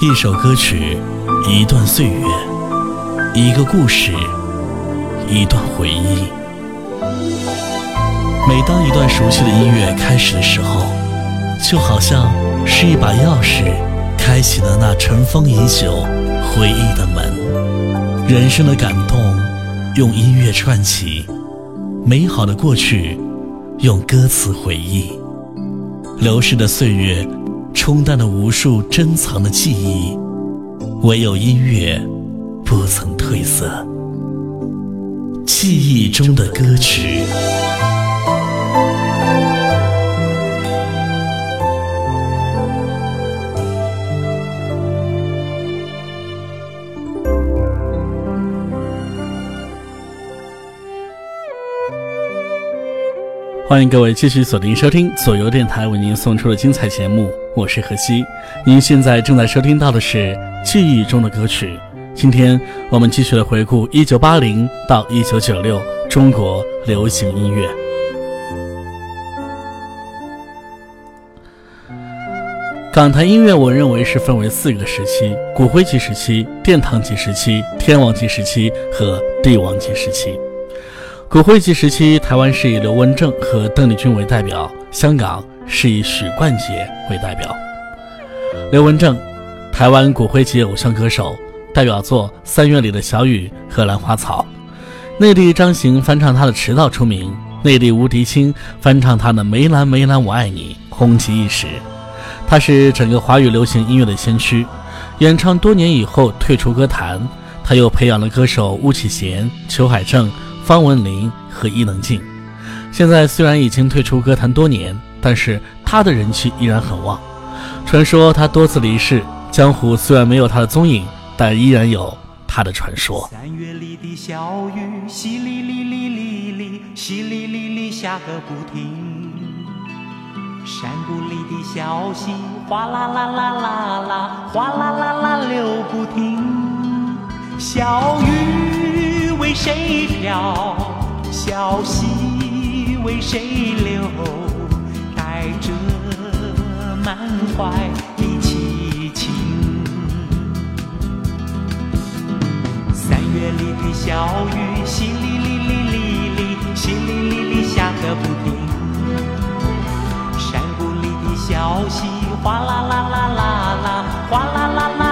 一首歌曲，一段岁月，一个故事，一段回忆。每当一段熟悉的音乐开始的时候，就好像是一把钥匙，开启了那尘封已久回忆的门。人生的感动，用音乐串起；美好的过去，用歌词回忆；流逝的岁月。冲淡了无数珍藏的记忆，唯有音乐不曾褪色。记忆中的歌曲，欢迎各位继续锁定收听左右电台为您送出的精彩节目。我是何西，您现在正在收听到的是《记忆中的歌曲》。今天我们继续来回顾一九八零到一九九六中国流行音乐。港台音乐，我认为是分为四个时期：骨灰级时期、殿堂级时期、天王级时期和帝王级时期。骨灰级时期，台湾是以刘文正和邓丽君为代表，香港。是以许冠杰为代表，刘文正，台湾骨灰级偶像歌手，代表作《三月里的小雨》《荷兰花草》，内地张行翻唱他的《迟到》出名，内地吴迪清翻唱他的《梅兰梅兰我爱你》红极一时。他是整个华语流行音乐的先驱，演唱多年以后退出歌坛，他又培养了歌手巫启贤、裘海正、方文琳和伊能静。现在虽然已经退出歌坛多年。但是他的人气依然很旺，传说他多次离世，江湖虽然没有他的踪影，但依然有他的传说。三月里的小雨，淅沥沥沥沥沥，淅沥沥沥下个不停。山谷里的小溪，哗啦啦啦啦啦，哗啦啦啦流不停。小雨为谁飘？小溪为谁流？带着满怀的凄情，三月里的小雨淅沥沥沥沥沥，淅沥沥沥下个不停。山谷里的小溪哗啦啦啦啦啦，哗啦啦啦。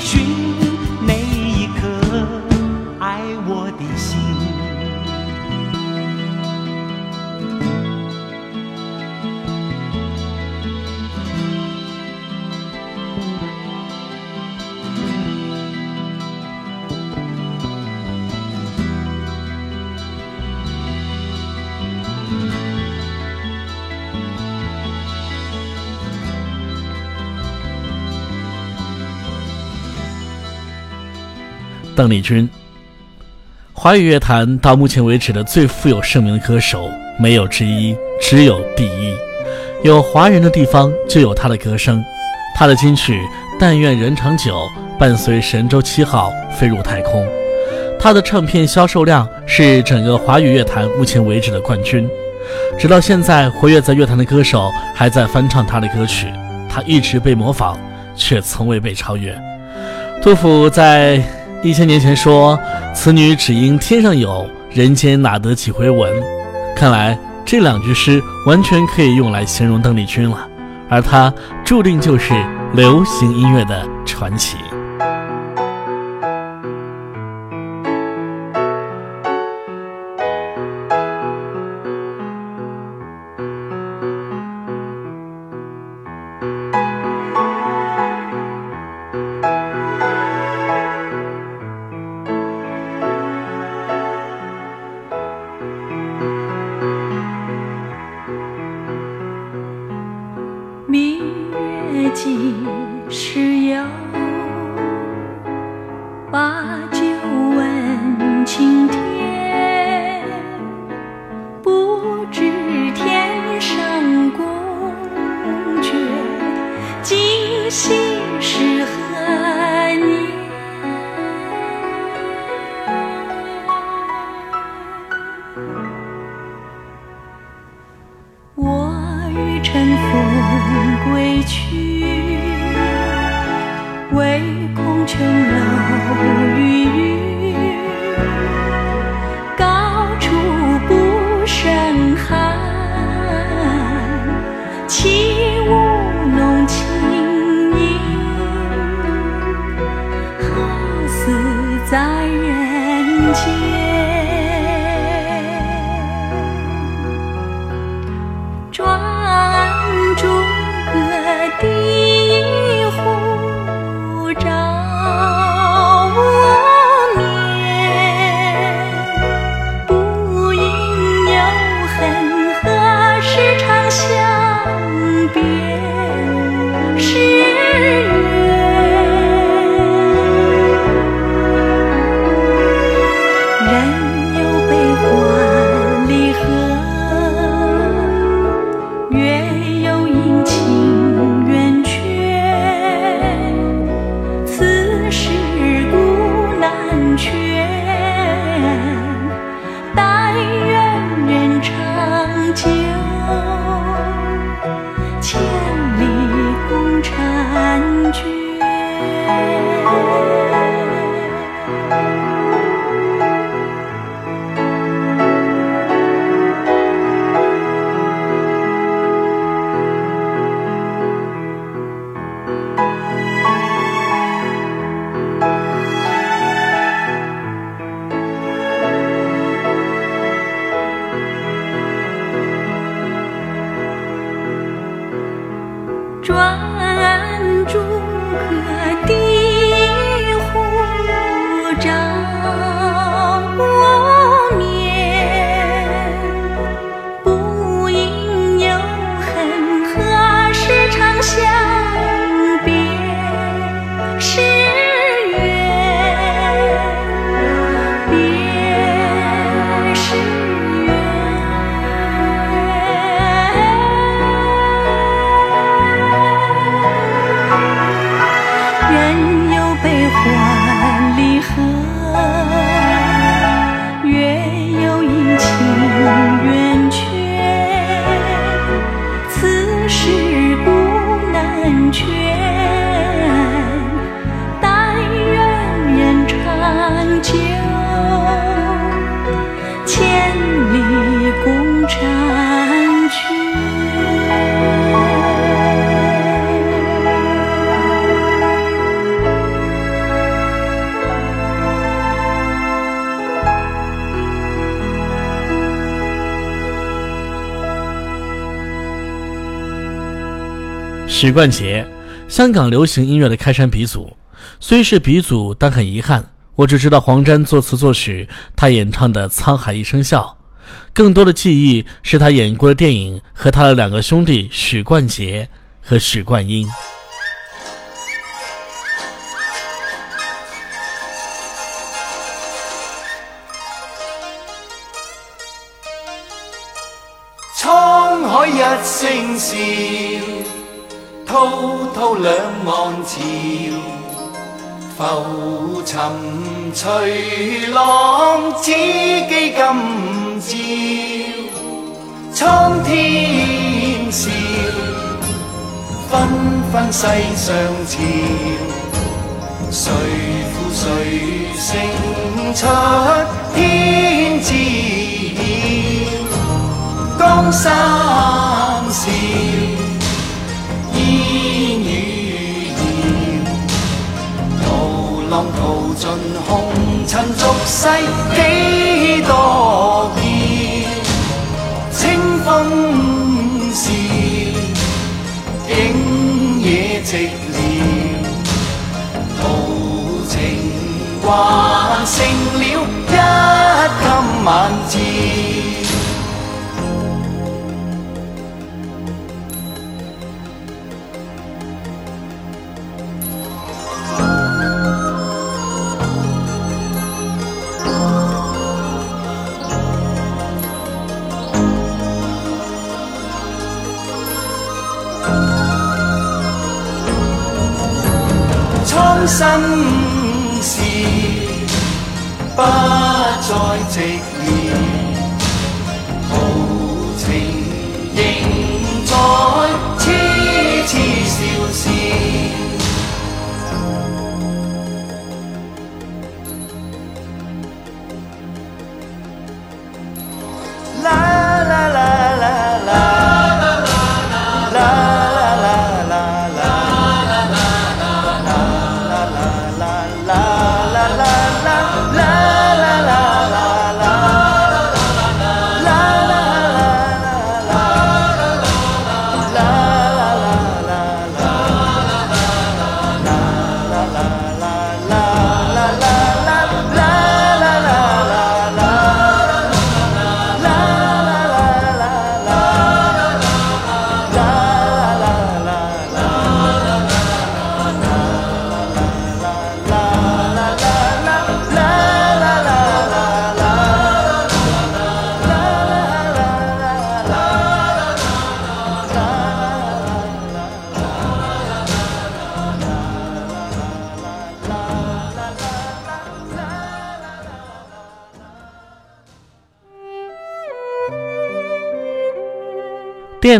寻。邓丽君，华语乐坛到目前为止的最富有盛名的歌手，没有之一，只有第一。有华人的地方就有他的歌声，他的金曲《但愿人长久》伴随神舟七号飞入太空。他的唱片销售量是整个华语乐坛目前为止的冠军。直到现在，活跃在乐坛的歌手还在翻唱他的歌曲。他一直被模仿，却从未被超越。杜甫在。一千年前说：“此女只因天上有人间哪得几回闻。”看来这两句诗完全可以用来形容邓丽君了，而她注定就是流行音乐的传奇。许冠杰，香港流行音乐的开山鼻祖。虽是鼻祖，但很遗憾。我只知道黄沾作词作曲，他演唱的《沧海一声笑》。更多的记忆是他演过的电影和他的两个兄弟许冠杰和许冠英。沧海一声笑，滔滔两岸潮。浮沉随浪，只记今朝；苍天笑，纷纷世上潮。谁负谁胜出？天知晓。江山笑。淘尽红尘俗世，几多？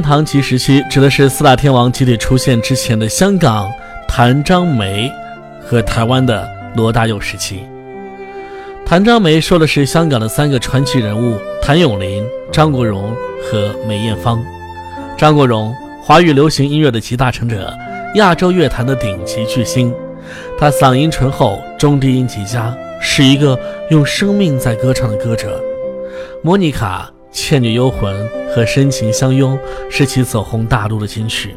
唐级时期指的是四大天王集体出现之前的香港谭张梅和台湾的罗大佑时期。谭张梅说的是香港的三个传奇人物谭咏麟、张国荣和梅艳芳。张国荣，华语流行音乐的集大成者，亚洲乐坛的顶级巨星。他嗓音醇厚，中低音极佳，是一个用生命在歌唱的歌者。莫妮卡。《倩女幽魂》和《深情相拥》是其走红大陆的金曲。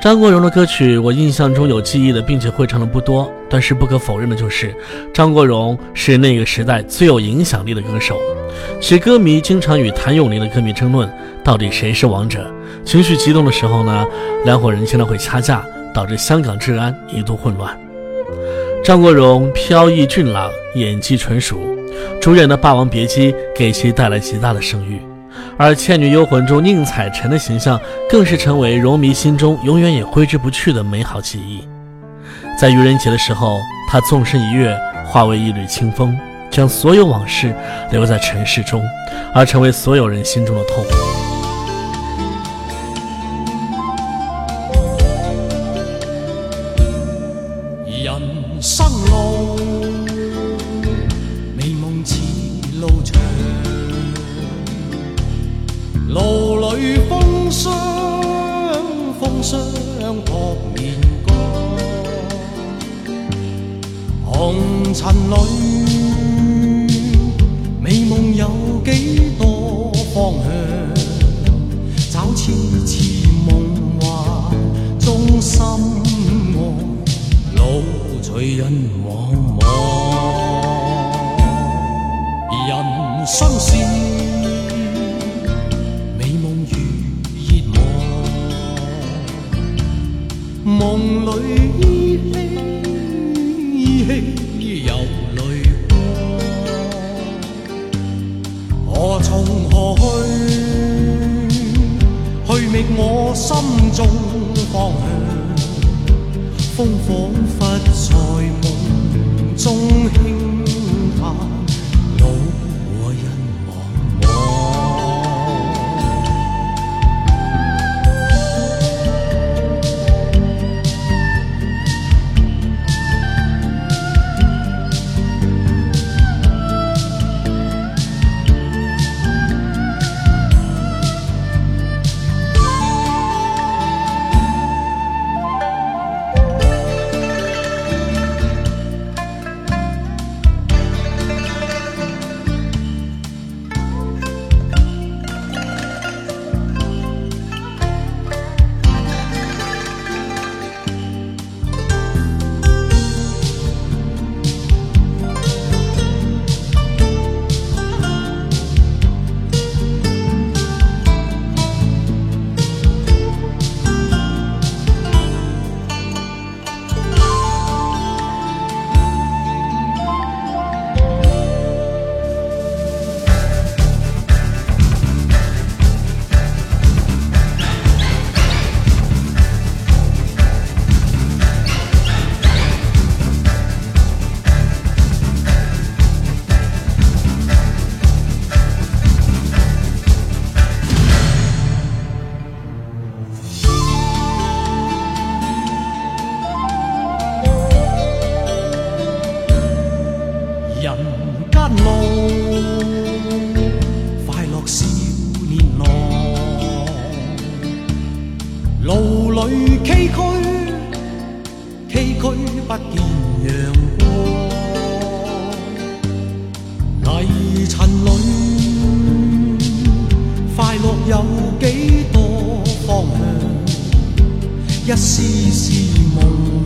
张国荣的歌曲我印象中有记忆的，并且会唱的不多。但是不可否认的就是，张国荣是那个时代最有影响力的歌手。其歌迷经常与谭咏麟的歌迷争论到底谁是王者。情绪激动的时候呢，两伙人经常会掐架，导致香港治安一度混乱。张国荣飘逸俊朗，演技纯熟。主演的《霸王别姬》给其带来极大的声誉，而《倩女幽魂》中宁采臣的形象更是成为荣迷心中永远也挥之不去的美好记忆。在愚人节的时候，他纵身一跃，化为一缕清风，将所有往事留在尘世中，而成为所有人心中的痛。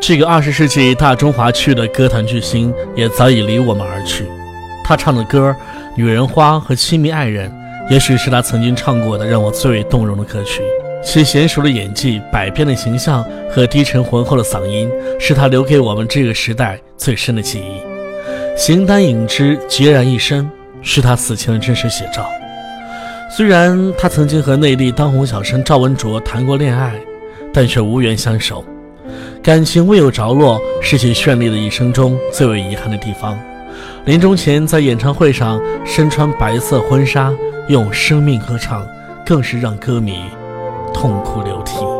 这个二十世纪大中华区的歌坛巨星也早已离我们而去。他唱的歌《女人花》和《亲密爱人》，也许是他曾经唱过的让我最为动容的歌曲。其娴熟的演技、百变的形象和低沉浑厚的嗓音，是他留给我们这个时代最深的记忆。形单影只、孑然一身，是他死前的真实写照。虽然他曾经和内地当红小生赵文卓谈过恋爱，但却无缘相守。感情未有着落，是其绚丽的一生中最为遗憾的地方。临终前，在演唱会上身穿白色婚纱，用生命歌唱，更是让歌迷痛哭流涕。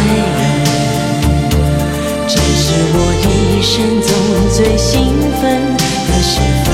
一生中最兴奋的候。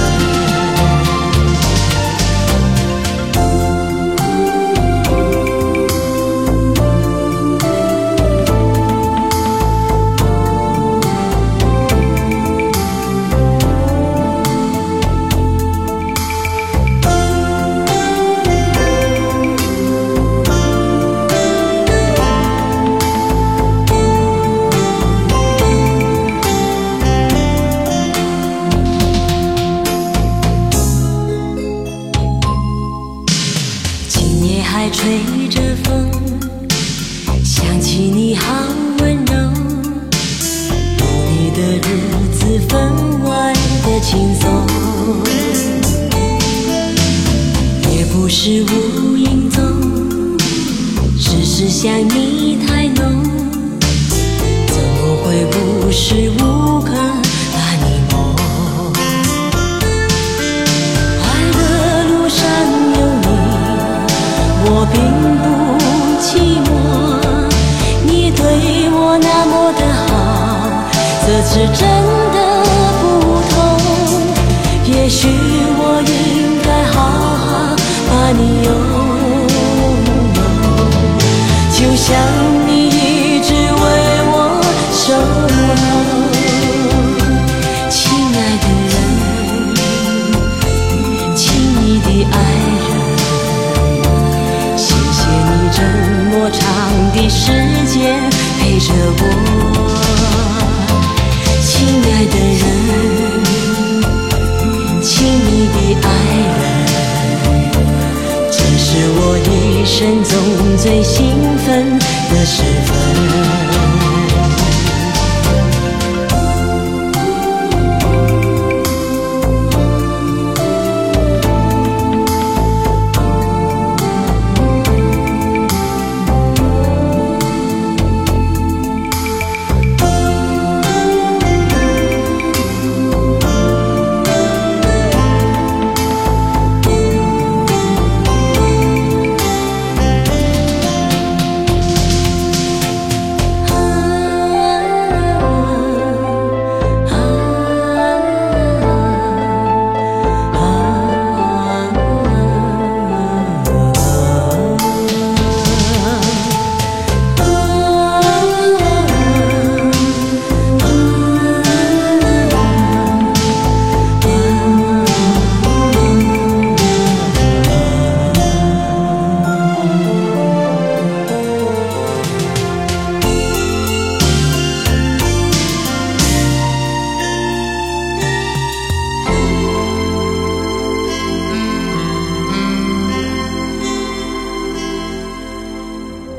的时分。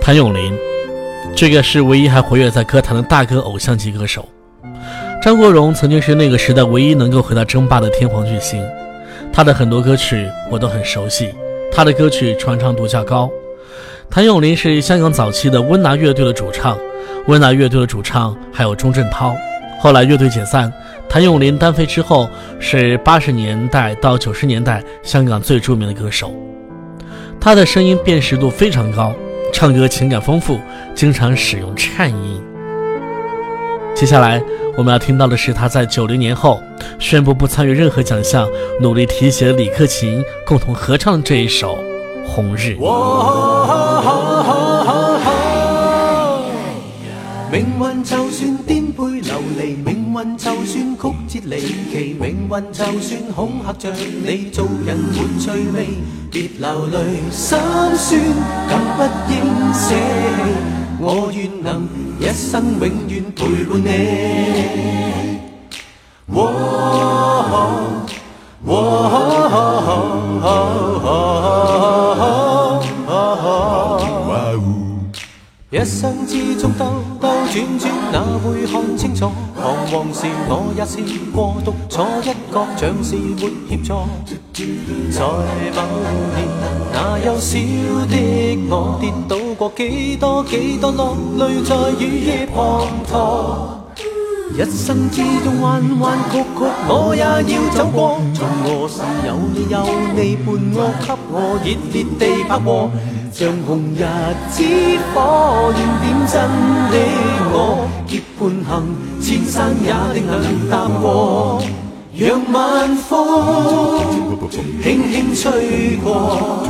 谭咏麟，这个是唯一还活跃在歌坛的大哥偶像级歌手。张国荣曾经是那个时代唯一能够回到争霸的天皇巨星，他的很多歌曲我都很熟悉，他的歌曲传唱度较高。谭咏麟是香港早期的温拿乐队的主唱，温拿乐队的主唱还有钟镇涛。后来乐队解散，谭咏麟单飞之后，是八十年代到九十年代香港最著名的歌手，他的声音辨识度非常高。唱歌情感丰富，经常使用颤音。接下来我们要听到的是他在九零年后宣布不参与任何奖项，努力提携李克勤共同合唱这一首《红日》。运就算曲折离奇，命运就算恐吓着你，做人没趣味。别流泪，心酸更不应舍。我愿能一生永远陪伴你。一生之中都。兜轉轉哪會看清楚？彷徨時我也是過獨坐一角，像是没协助。在某年那幼小的我，跌倒過幾多幾多落淚，在雨夜滂沱。一生之中弯弯曲曲，我也要走过。从何时有你有你伴我，给我热烈地拍和，像红日之火，燃点真的我。结伴行，千山也定能踏过。让晚风轻轻吹过，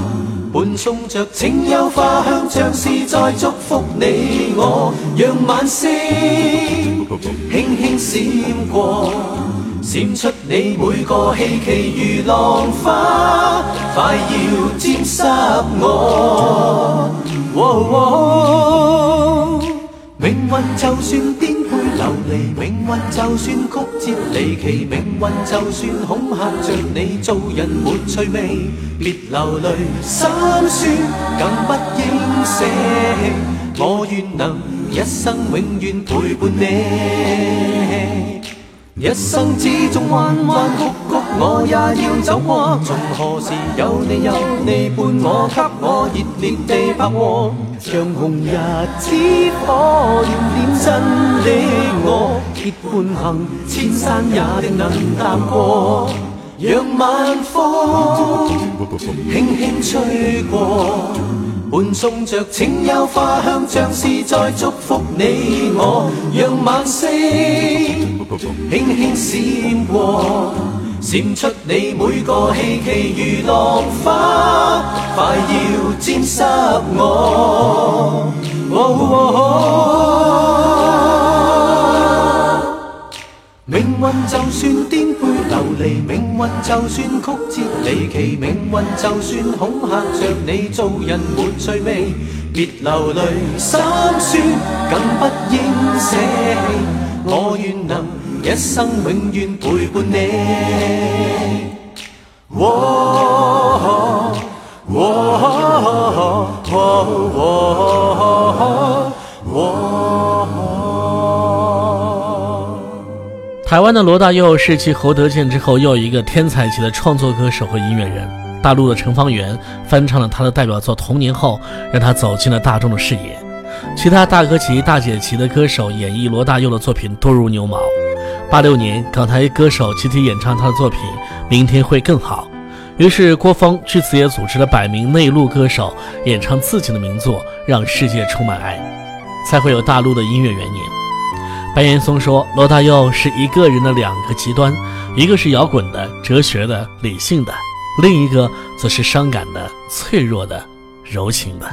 伴送着清幽花香，像是在祝福你我。让晚星。轻轻闪过，闪出你每个希冀如浪花，快要沾湿我。命运就算颠沛流离，命运就算曲折离奇，命运就算恐吓着你做人没趣味，别流泪，心酸更不应舍弃，我愿能。一生永远陪伴你，一生之中弯弯曲曲我也要走过。从何时有你有你伴我，给我热烈地拍和，像红日之火燃点真的我，结伴行千山也定能踏过，让晚风轻轻吹过。伴送着清幽花香，像是在祝福你我。让晚星轻轻闪过，闪出你每个希冀，如浪花快要沾湿我。命运就算颠沛流离，命运就算曲折离奇，命运就算恐吓着你做人没趣味，别流泪心酸，更不应舍弃。我愿能一生永远陪伴你。台湾的罗大佑是继侯德健之后又一个天才级的创作歌手和音乐人。大陆的陈方圆翻唱了他的代表作《童年》后，让他走进了大众的视野。其他大哥级、大姐级的歌手演绎罗大佑的作品多如牛毛。八六年，港台歌手集体演唱他的作品《明天会更好》，于是郭峰据此也组织了百名内陆歌手演唱自己的名作，让世界充满爱，才会有大陆的音乐元年。白岩松说：“罗大佑是一个人的两个极端，一个是摇滚的、哲学的、理性的，另一个则是伤感的、脆弱的、柔情的。”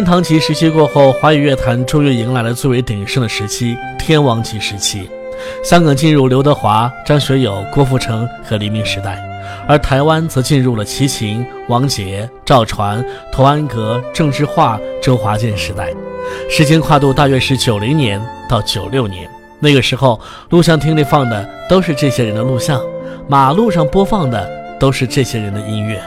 天堂级时期过后，华语乐坛终于迎来了最为鼎盛的时期——天王级时期。香港进入刘德华、张学友、郭富城和黎明时代，而台湾则进入了齐秦、王杰、赵传、童安格、郑智化、周华健时代。时间跨度大约是九零年到九六年。那个时候，录像厅里放的都是这些人的录像，马路上播放的都是这些人的音乐。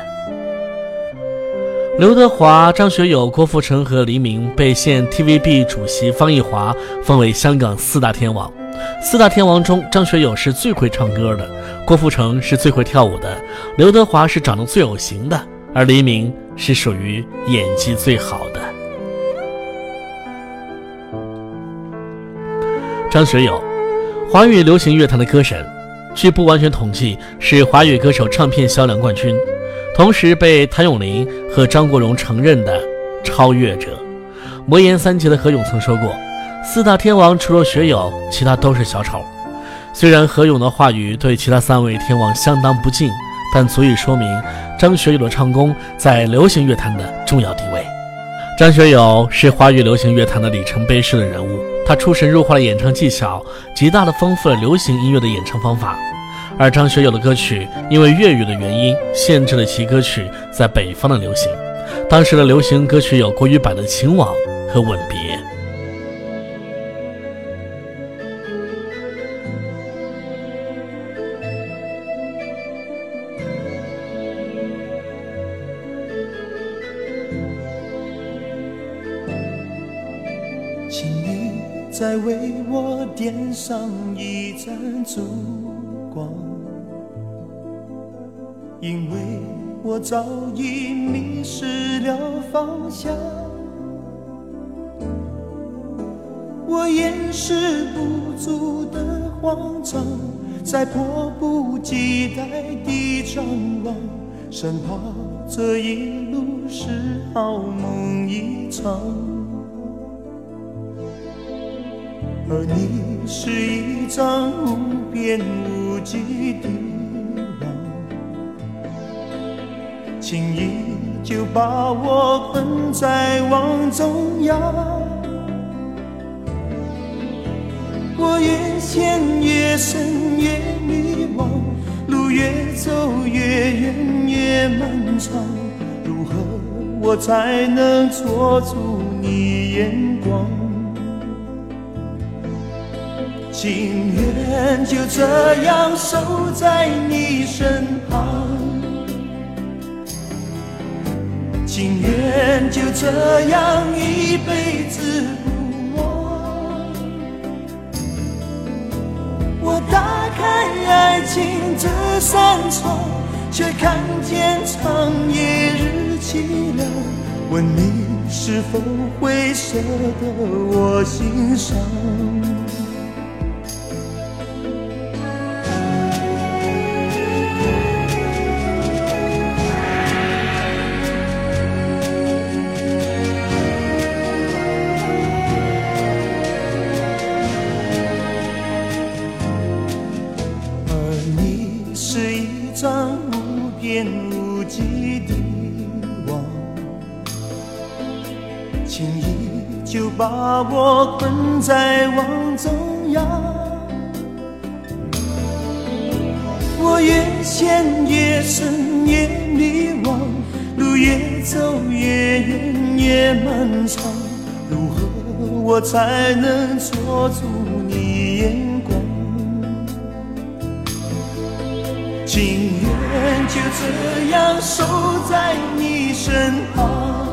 刘德华、张学友、郭富城和黎明被现 TVB 主席方逸华封为香港四大天王。四大天王中，张学友是最会唱歌的，郭富城是最会跳舞的，刘德华是长得最有型的，而黎明是属于演技最好的。张学友，华语流行乐坛的歌神，据不完全统计，是华语歌手唱片销量冠军。同时被谭咏麟和张国荣承认的超越者，魔岩三杰的何勇曾说过：“四大天王除了学友，其他都是小丑。”虽然何勇的话语对其他三位天王相当不敬，但足以说明张学友的唱功在流行乐坛的重要地位。张学友是华语流行乐坛的里程碑式的人物，他出神入化的演唱技巧，极大的丰富了流行音乐的演唱方法。而张学友的歌曲因为粤语的原因，限制了其歌曲在北方的流行。当时的流行歌曲有国语版的《情网》和《吻别》。请你再为我点上一盏烛。早已迷失了方向，我掩饰不住的慌张，在迫不及待地张望，生怕这一路是好梦一场。而你是一张无边无际的。轻易就把我困在网中央，我越陷越深越迷惘，路越走越远越漫长，如何我才能捉住你眼光？情愿就这样守在你身旁。宁愿就这样一辈子不忘。我打开爱情这扇窗，却看见长夜日凄凉。问你是否会舍得我心伤？把我困在网中央，我越陷越深越迷惘，路越走越远越漫长，如何我才能捉住你眼光？情愿就这样守在你身旁。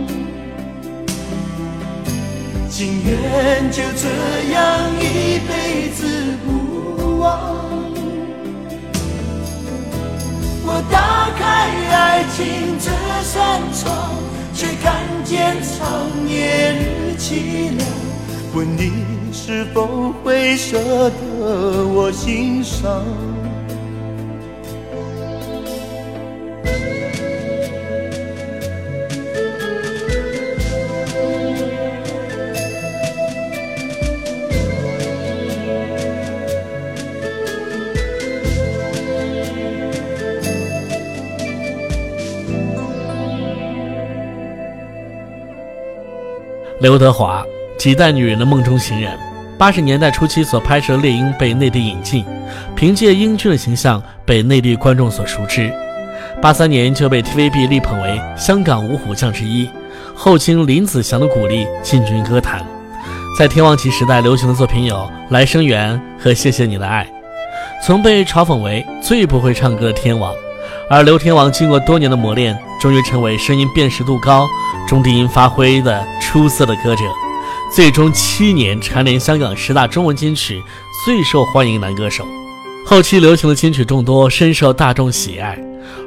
情愿就这样一辈子不忘。我打开爱情这扇窗，却看见长夜日凄凉。问你是否会舍得我心伤？刘德华，几代女人的梦中情人。八十年代初期所拍摄《猎鹰》被内地引进，凭借英俊的形象被内地观众所熟知。八三年就被 TVB 力捧为香港五虎将之一，后经林子祥的鼓励进军歌坛，在天王级时代流行的作品有《来生缘》和《谢谢你的爱》，曾被嘲讽为最不会唱歌的天王。而刘天王经过多年的磨练，终于成为声音辨识度高、中低音发挥的出色的歌者，最终七年蝉联香港十大中文金曲最受欢迎男歌手。后期流行的金曲众多，深受大众喜爱。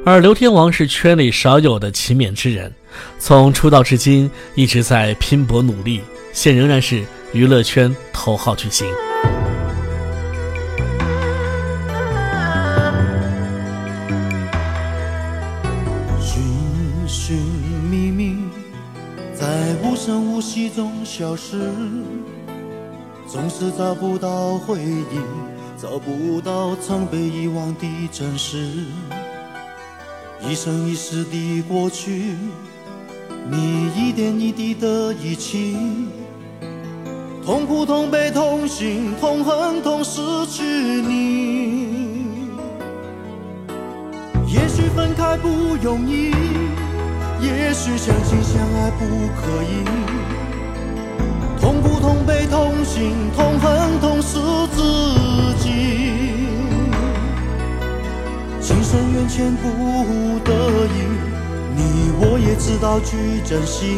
而刘天王是圈里少有的勤勉之人，从出道至今一直在拼搏努力，现仍然是娱乐圈头号巨星。记忆中消失，总是找不到回忆，找不到曾被遗忘的真实。一生一世的过去，你一点一滴的遗弃，痛苦、痛悲、痛心、痛恨、痛失去你。也许分开不容易，也许相亲相爱不可以。痛苦、痛悲痛心痛恨痛失自己，情深缘浅不得已，你我也知道去珍惜，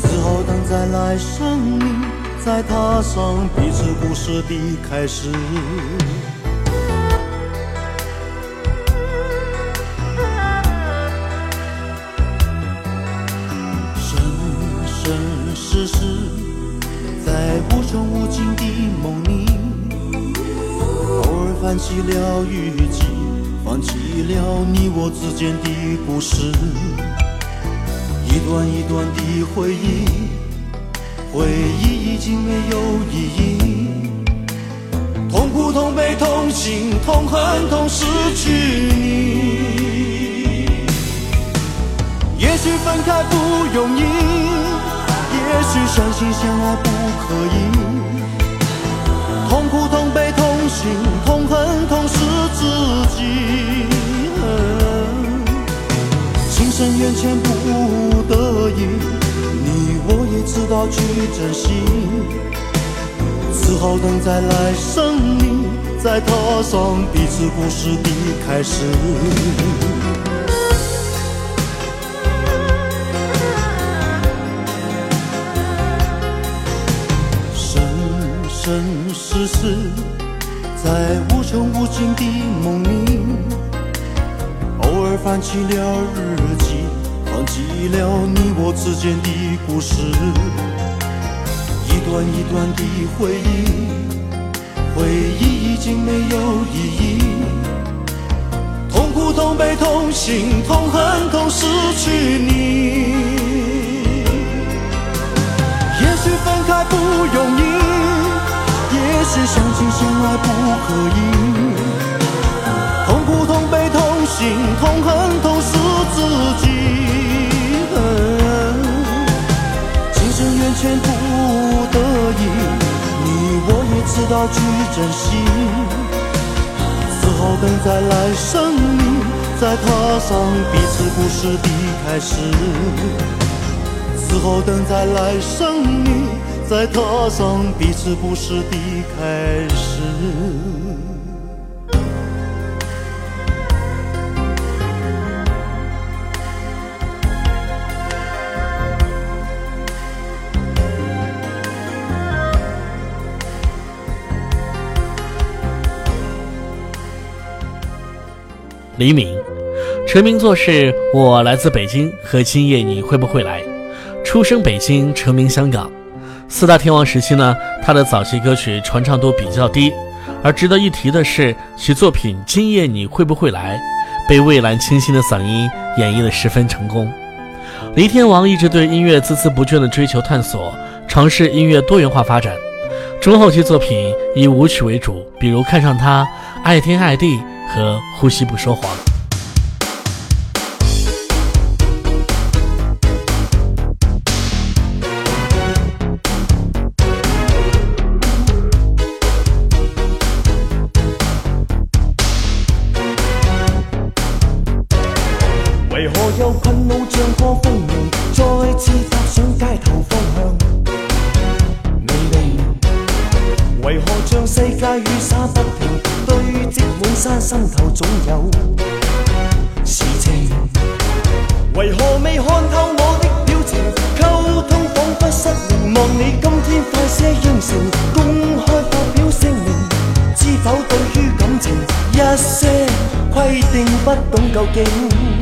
只好等在来生里再踏上彼此故事的开始。起了雨季，放弃了你我之间的故事，一段一段的回忆，回忆已经没有意义，痛苦痛悲痛心、痛恨痛失去你。也许分开不容易，也许相亲相爱不可以。痛苦、痛悲痛心痛恨痛失自己，情深缘浅不得已，你我也知道去珍惜，只好等在来生里，再踏上彼此故事的开始。生世世，在无穷无尽的梦里，偶尔翻起了日记，翻起了你我之间的故事，一段一段的回忆，回忆已经没有意义，痛苦、痛悲、痛心、痛恨、痛失去你，也许分开不容易。也是相亲相爱不可以，痛苦、痛悲、痛心、痛恨、痛失自己。情深缘浅不得已，你我也知道去珍惜。此后等在来生里，再踏上彼此故事的开始。此后等在来生里。踏上彼此的开始。黎明，成名作是《我来自北京》和《今夜你会不会来》，出生北京，成名香港。四大天王时期呢，他的早期歌曲传唱度比较低，而值得一提的是其作品《今夜你会不会来》被蔚蓝清新的嗓音演绎的十分成功。黎天王一直对音乐孜孜不倦的追求探索，尝试音乐多元化发展，中后期作品以舞曲为主，比如看上他《爱天爱地》和《呼吸不说谎》。规定不懂究竟。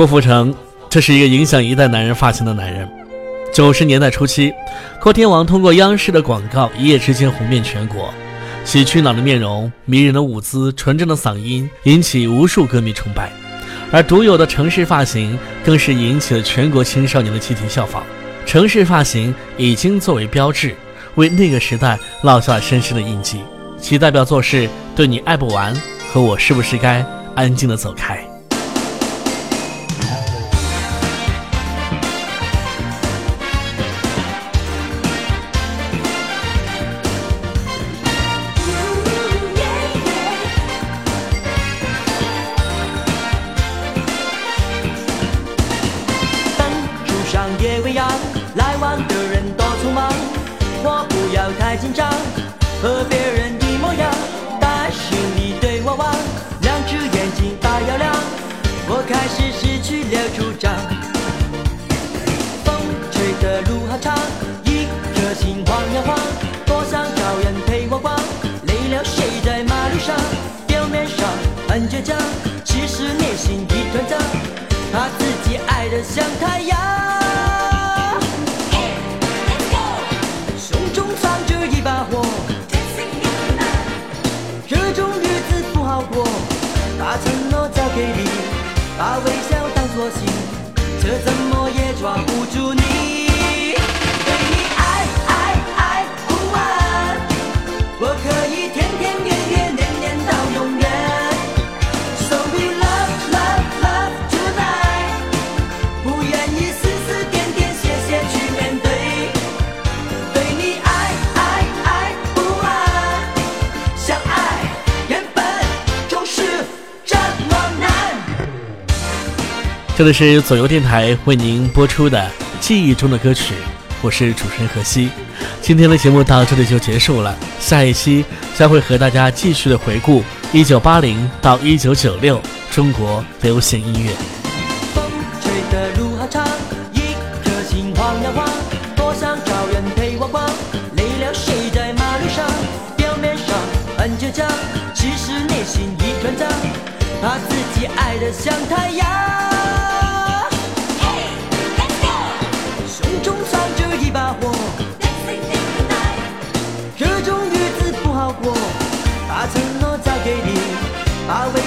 郭富城，这是一个影响一代男人发型的男人。九十年代初期，郭天王通过央视的广告一夜之间红遍全国，洗去脑的面容、迷人的舞姿、纯正的嗓音，引起无数歌迷崇拜。而独有的城市发型，更是引起了全国青少年的集体效仿。城市发型已经作为标志，为那个时代烙下了深深的印记。其代表作是《对你爱不完》和《我是不是该安静的走开》。这怎么？这里是左右电台为您播出的《记忆中的歌曲》，我是主持人何西。今天的节目到这里就结束了，下一期将会和大家继续的回顾一九八零到一九九六中国流行音乐。心多想找人陪我逛。在马路上，表面上很倔强，其实内心自己爱的太。I'll